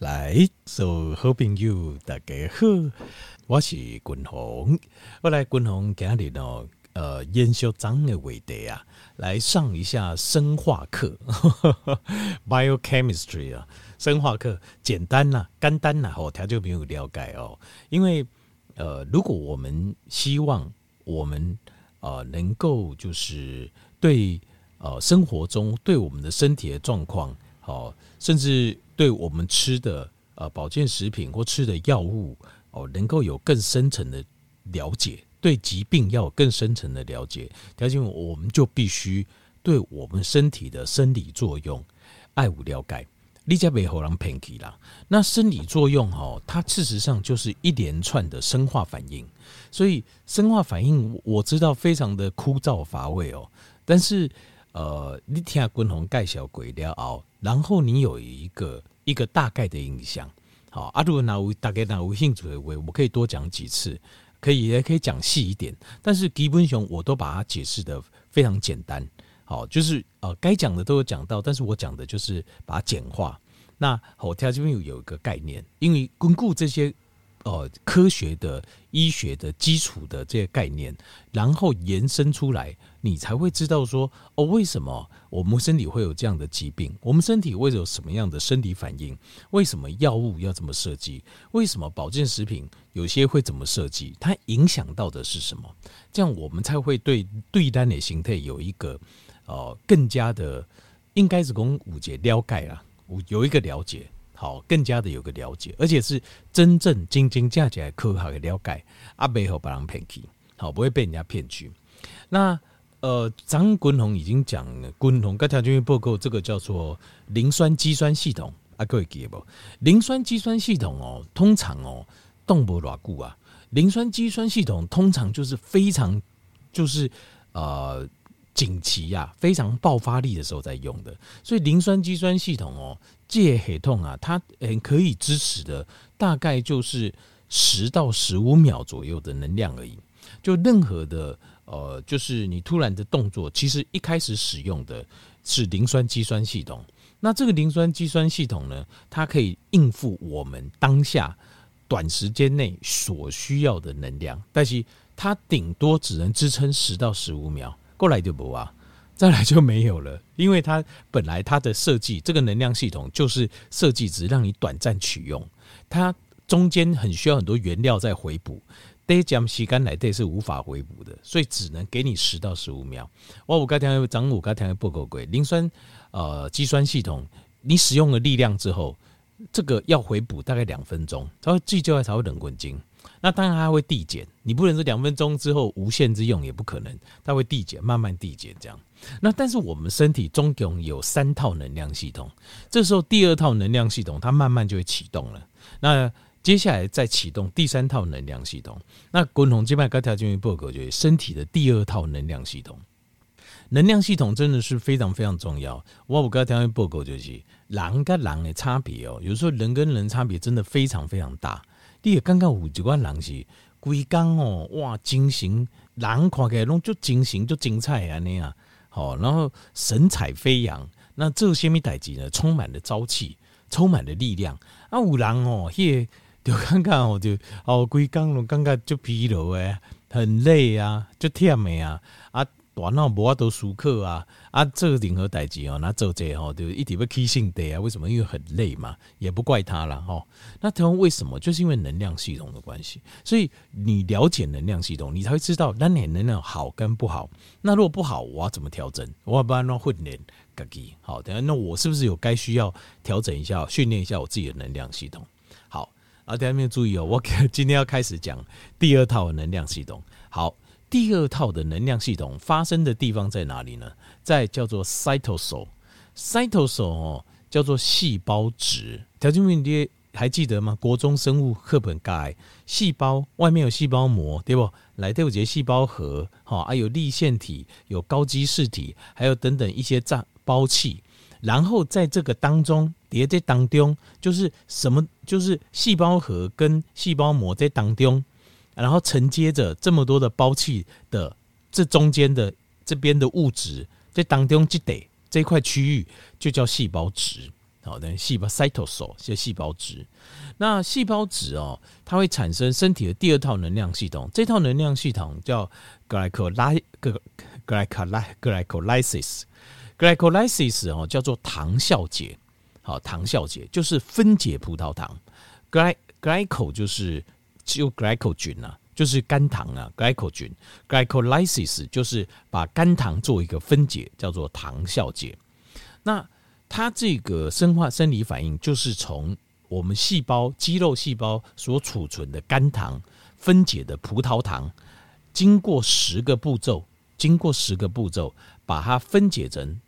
来，所有好朋友大家好，我是君宏。我来君宏今日呢，呃，研修章的话题啊，来上一下生化课，biochemistry 啊，生化课简单呐、啊，简单呐，好，他就没有了解哦。因为呃，如果我们希望我们呃能够就是对呃生活中对我们的身体的状况，好，甚至。对我们吃的呃保健食品或吃的药物哦，能够有更深层的了解，对疾病要有更深层的了解，条件我们就必须对我们身体的生理作用爱无了解。你家背后让 Panky 啦，那生理作用哦，它事实上就是一连串的生化反应，所以生化反应我知道非常的枯燥乏味哦，但是。呃，你听下君鸿介绍过了后，然后你有一个一个大概的印象。好，啊，如果哪有大概哪有兴趣的话，我可以多讲几次，可以也可以讲细一点。但是基本上我都把它解释得非常简单。好，就是呃该讲的都有讲到，但是我讲的就是把它简化。那我听这边有有一个概念，因为巩固这些。哦，科学的、医学的基础的这些概念，然后延伸出来，你才会知道说，哦，为什么我们身体会有这样的疾病？我们身体会有什么样的生理反应？为什么药物要这么设计？为什么保健食品有些会怎么设计？它影响到的是什么？这样我们才会对对单的形态有一个呃更加的，应该是跟五节了解啦，有一个了解。好，更加的有个了解，而且是真正真真正正科学的了解，阿背后把人骗去，好，不会被人家骗去。那呃，张君鸿已经讲了，君鸿该条件报告，这个叫做磷酸肌酸系统，啊，各位记得不？磷酸肌酸系统哦，通常哦，动不偌固啊。磷酸肌酸系统通常就是非常就是呃。紧急呀，非常爆发力的时候在用的，所以磷酸肌酸系统哦，戒黑痛啊，它嗯可以支持的大概就是十到十五秒左右的能量而已。就任何的呃，就是你突然的动作，其实一开始使用的是磷酸肌酸系统。那这个磷酸肌酸系统呢，它可以应付我们当下短时间内所需要的能量，但是它顶多只能支撑十到十五秒。过来就不啊，再来就没有了，因为它本来它的设计，这个能量系统就是设计只让你短暂取用，它中间很需要很多原料在回补，得讲吸干来对是无法回补的，所以只能给你十到十五秒。我我刚才长五刚才不够贵，磷酸呃肌酸系统，你使用了力量之后，这个要回补大概两分钟，它会记就来才会冷滚精。那当然它会递减，你不能说两分钟之后无限之用也不可能，它会递减，慢慢递减这样。那但是我们身体中共有三套能量系统，这时候第二套能量系统它慢慢就会启动了。那接下来再启动第三套能量系统。那共同这边该条件报告就是身体的第二套能量系统。能量系统真的是非常非常重要。我我该条件报告就是人跟人的差别哦，有时候人跟人差别真的非常非常大。你也刚刚有一挂人是规工哦，哇，精神人看起来拢足精神足精彩安尼啊，好，然后神采飞扬，那这些米代志呢，充满了朝气，充满了力量。啊，有人哦，迄个就刚刚哦，就哦规工拢感觉就疲劳诶，很累啊，足忝诶啊。啊。大脑无法度思考啊啊，做任何代志哦，那做这吼就一直要起性地啊？为什么？因为很累嘛，也不怪他了吼。那他们为什么？就是因为能量系统的关系。所以你了解能量系统，你才会知道那你能量好跟不好。那如果不好，我要怎么调整？我要不然乱训练自己。好，等下那我是不是有该需要调整一下，训练一下我自己的能量系统？好，啊，大家没有注意哦，我今天要开始讲第二套能量系统。好。第二套的能量系统发生的地方在哪里呢？在叫做 cytosol，cytosol 哦，叫做细胞质。条件问题还记得吗？国中生物课本改细胞外面有细胞膜，对不？来，都有这些细胞核，好，还有粒线体、有高基质体，还有等等一些脏胞器。然后在这个当中，叠在当中，就是什么？就是细胞核跟细胞膜在当中。然后承接着这么多的胞器的这中间的这边的物质，在当中这得这块区域就叫细胞质。好，等于细胞 cytosol 是细胞质。那细胞质哦，它会产生身体的第二套能量系统，这套能量系统叫 glycolysis glycolysis 哦，叫做糖酵解。好，糖酵解就是分解葡萄糖，glyco 就是就 glyco 菌啊，就是肝糖啊，glyco 菌，glycolysis 就是把肝糖做一个分解，叫做糖酵解。那它这个生化生理反应就是从我们细胞肌肉细胞所储存的肝糖分解的葡萄糖，经过十个步骤，经过十个步骤把它分解成，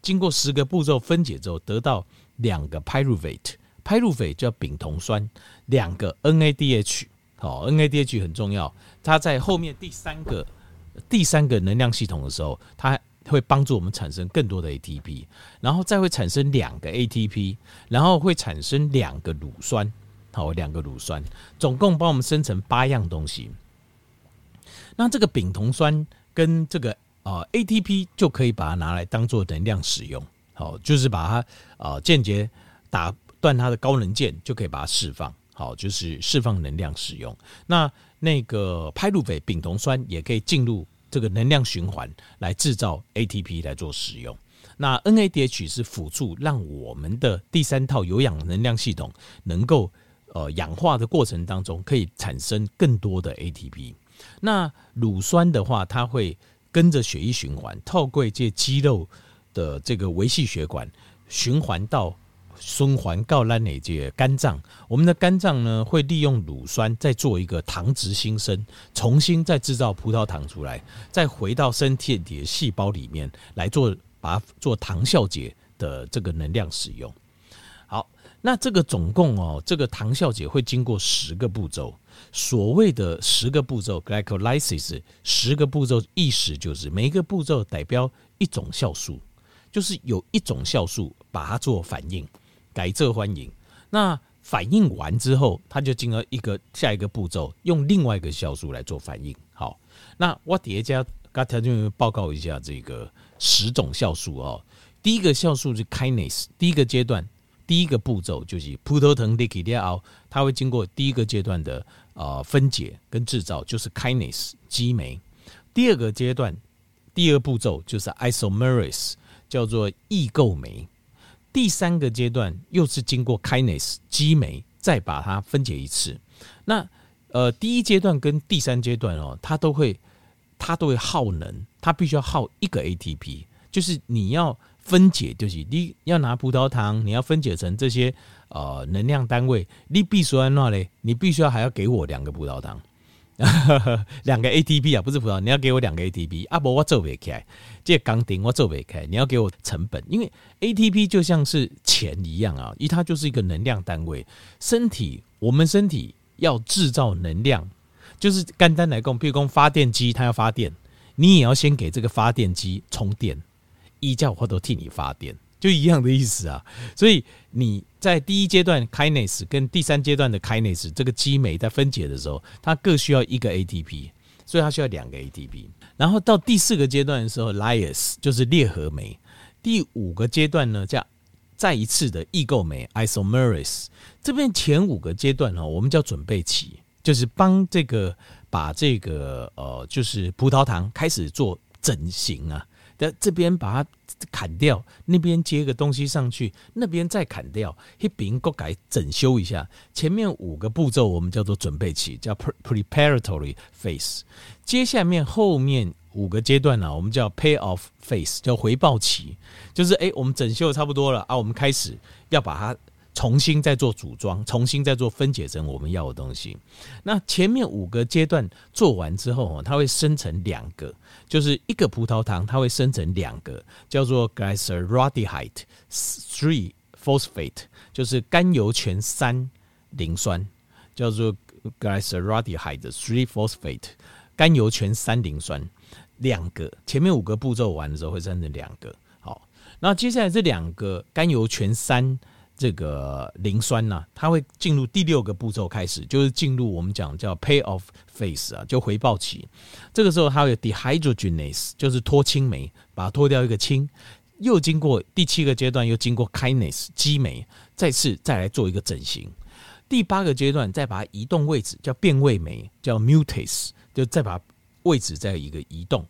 经过十个步骤分解之后得到两个 pyruvate 拍路匪叫丙酮酸，两个 NADH，好 NADH 很重要，它在后面第三个第三个能量系统的时候，它。会帮助我们产生更多的 ATP，然后再会产生两个 ATP，然后会产生两个乳酸，好，两个乳酸，总共帮我们生成八样东西。那这个丙酮酸跟这个啊 ATP 就可以把它拿来当做能量使用，好，就是把它啊间接打断它的高能键，就可以把它释放，好，就是释放能量使用。那那个拍路肥丙酮酸也可以进入。这个能量循环来制造 ATP 来做使用，那 NADH 是辅助，让我们的第三套有氧能量系统能够呃氧化的过程当中可以产生更多的 ATP。那乳酸的话，它会跟着血液循环，透过这肌肉的这个微细血管循环到。循环到咱的这个肝脏，我们的肝脏呢会利用乳酸再做一个糖质新生，重新再制造葡萄糖出来，再回到身体里的细胞里面来做，把做糖酵解的这个能量使用。好，那这个总共哦，这个糖酵解会经过十个步骤。所谓的十个步骤 （glycolysis），十个步骤意思就是每一个步骤代表一种酵素，就是有一种酵素把它做反应。改这欢迎，那反应完之后，它就进了一个下一个步骤，用另外一个酵素来做反应。好，那我叠加刚才就报告一下这个十种酵素哦。第一个酵素是 kinase，第一个阶段，第一个步骤就是葡萄糖的起掉，它会经过第一个阶段的呃分解跟制造，就是 kinase 激酶。第二个阶段，第二步骤就是 isomerase，叫做异构酶。第三个阶段又是经过 kinase 激酶，再把它分解一次。那呃，第一阶段跟第三阶段哦，它都会它都会耗能，它必须要耗一个 ATP，就是你要分解，就是你要拿葡萄糖，你要分解成这些呃能量单位，你必须要那嘞，你必须要还要给我两个葡萄糖。两个 ATP 啊，不是葡萄，你要给我两个 ATP，啊不我做不开，这钢钉我做不开，你要给我成本，因为 ATP 就像是钱一样啊，一它就是一个能量单位。身体我们身体要制造能量，就是简单来讲，譬如讲发电机它要发电，你也要先给这个发电机充电，一叫我都替你发电。就一样的意思啊，所以你在第一阶段 kinase 跟第三阶段的 kinase 这个激酶在分解的时候，它各需要一个 ATP，所以它需要两个 ATP。然后到第四个阶段的时候，lyase 就是裂合酶。第五个阶段呢，叫再一次的异构酶 isomerase。这边前五个阶段哦，我们叫准备期，就是帮这个把这个呃，就是葡萄糖开始做整形啊。在这边把它砍掉，那边接个东西上去，那边再砍掉，一并给改整修一下。前面五个步骤我们叫做准备期，叫 preparatory phase。接下面后面五个阶段呢、我们叫 payoff phase，叫回报期。就是哎，我们整修的差不多了啊，我们开始要把它。重新再做组装，重新再做分解成我们要的东西。那前面五个阶段做完之后，它会生成两个，就是一个葡萄糖，它会生成两个，叫做 glyceraldehyde three phosphate，就是甘油醛三磷酸，叫做 glyceraldehyde three phosphate，甘油醛三磷酸两个。前面五个步骤完的时候会生成两个。好，那接下来这两个甘油醛三。这个磷酸呢、它会进入第六个步骤开始，就是进入我们讲叫 payoff phase 啊，就回报期。这个时候它会有 dehydrogenase，就是脱氢酶，把它脱掉一个氢，又经过第七个阶段，又经过 kinase 激酶，再次再来做一个整形。第八个阶段再把它移动位置，叫变位酶，叫 mutase，就再把位置再一个移动。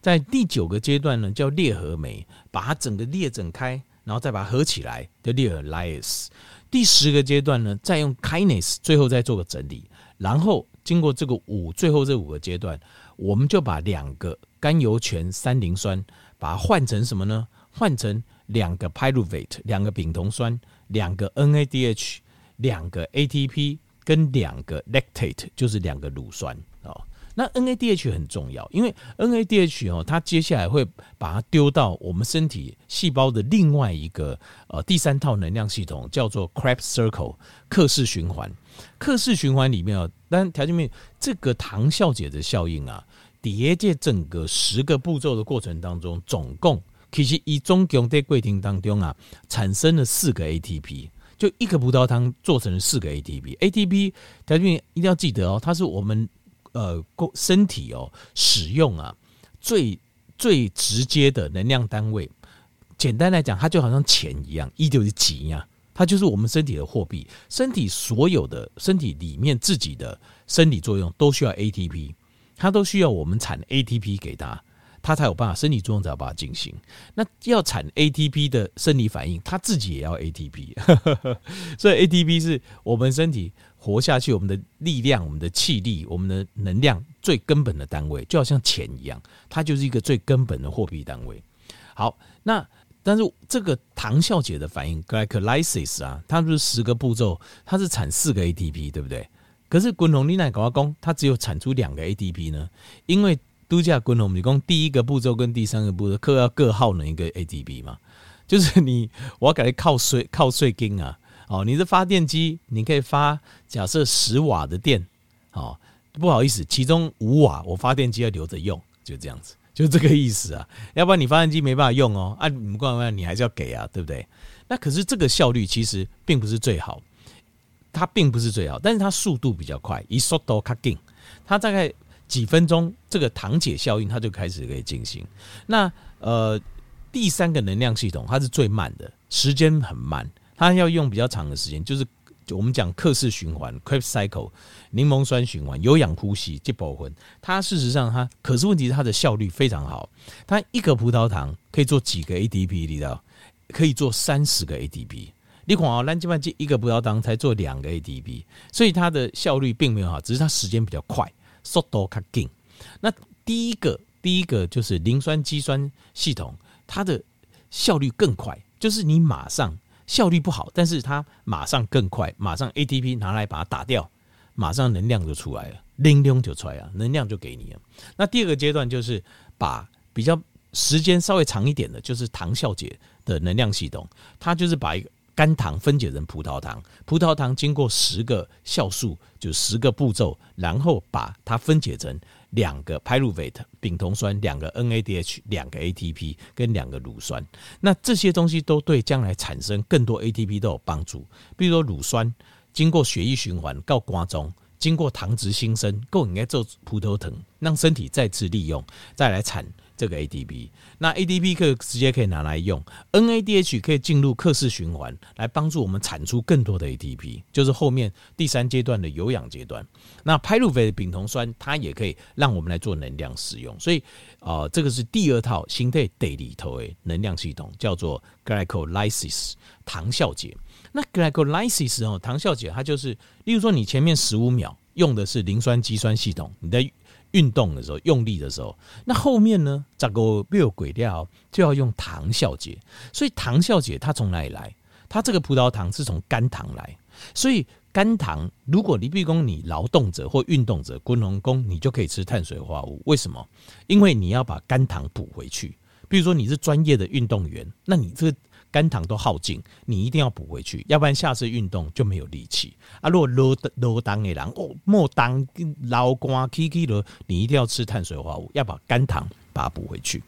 在第九个阶段呢，叫裂合酶，把它整个裂整开，然后再把它合起来，叫裂合 lyase。第十个阶段呢，再用 kindness，最后再做个整理。然后经过这个五，最后这五个阶段，我们就把两个甘油醛三磷酸，把它换成什么呢？换成两个 pyruvate，两个丙酮酸，两个 NADH，两个 ATP，跟两个 lactate，就是两个乳酸。那 NADH 很重要，因为 NADH 哦，它接下来会把它丢到我们身体细胞的另外一个呃第三套能量系统，叫做 Krebs Cycle 克氏循环。克氏循环里面啊，但条件面这个糖酵解的效应啊，叠接整个十个步骤的过程当中，总共其实一总共在过程当中啊，产生了四个 ATP，就一个葡萄糖做成了四个 ATP。ATP 条件一定要记得哦，它是我们。呃，身体哦，使用啊，最最直接的能量单位，简单来讲，它就好像钱一样，一就是几呀，它就是我们身体的货币。身体所有的身体里面自己的生理作用都需要 ATP，它都需要我们产 ATP 给它，它才有办法生理作用才有办法进行。那要产 ATP 的生理反应，它自己也要 ATP，所以 ATP 是我们身体。活下去，我们的力量、我们的气力、我们的能量最根本的单位，就好像钱一样，它就是一个最根本的货币单位。好，那但是这个糖酵解的反应 glycolysis 啊，它不是十个步骤，它是产四个 ATP，对不对？可是滚龙你奶搞工，它只有产出两个 ATP 呢？因为度假滚龙你讲第一个步骤跟第三个步骤各要各耗能一个 ADB 嘛，就是你我要给它靠税靠税金啊。哦，你的发电机，你可以发假设十瓦的电，哦，不好意思，其中五瓦我发电机要留着用，就这样子，就这个意思啊。要不然你发电机没办法用哦，啊，你不管你还是要给啊，对不对？那可是这个效率其实并不是最好，它并不是最好，但是它速度比较快，一速度卡紧，它大概几分钟，这个糖解效应它就开始可以进行。那呃，第三个能量系统它是最慢的，时间很慢。它要用比较长的时间，就是我们讲克氏循环 Krebs Cycle）、柠檬酸循环、有氧呼吸、这部分。它事实上它，可是问题是它的效率非常好。它一个葡萄糖可以做几个 ATP？你知道？可以做三十个 ATP。你看啊，咱这边一个葡萄糖才做两个 ATP，所以它的效率并没有好，只是它时间比较快，速度较紧。那第一个，第一个就是磷酸肌酸系统，它的效率更快，就是你马上。效率不好，但是它马上更快，马上 ATP 拿来把它打掉，马上能量就出来了，拎拎就出来了，能量就给你了。那第二个阶段就是把比较时间稍微长一点的，就是糖酵解的能量系统，它就是把一个甘糖分解成葡萄糖，葡萄糖经过十个酵素，就十个步骤，然后把它分解成。两个 pyruvate 丙酮酸，两个 NADH，两个 ATP 跟两个乳酸，那这些东西都对将来产生更多 ATP 都有帮助。比如说乳酸经过血液循环到肝中，经过糖质新生，够应该做葡萄糖，让身体再次利用，再来产。这个 ATP，那 ATP 可以直接可以拿来用，NADH 可以进入克氏循环，来帮助我们产出更多的 ATP，就是后面第三阶段的有氧阶段。那 Pyruvate 丙酮酸，它也可以让我们来做能量使用。所以，呃，这个是第二套新的 day 里头的能量系统，叫做 Glycolysis 糖酵解。那 Glycolysis 哦，糖酵解它就是，例如说你前面十五秒用的是磷酸肌酸系统，你的。运动的时候，用力的时候，那后面呢？这个没有轨道，就要用糖酵解。所以糖酵解它从哪里来？它这个葡萄糖是从肝糖来。所以肝糖，如果你比如你劳动者或运动者，工农工，你就可以吃碳水化合物。为什么？因为你要把肝糖补回去。比如说你是专业的运动员，那你这个。肝糖都耗尽，你一定要补回去，要不然下次运动就没有力气啊。如果落落当的人哦，莫当老瓜 K K 了，你一定要吃碳水化合物，要把肝糖把它补回去。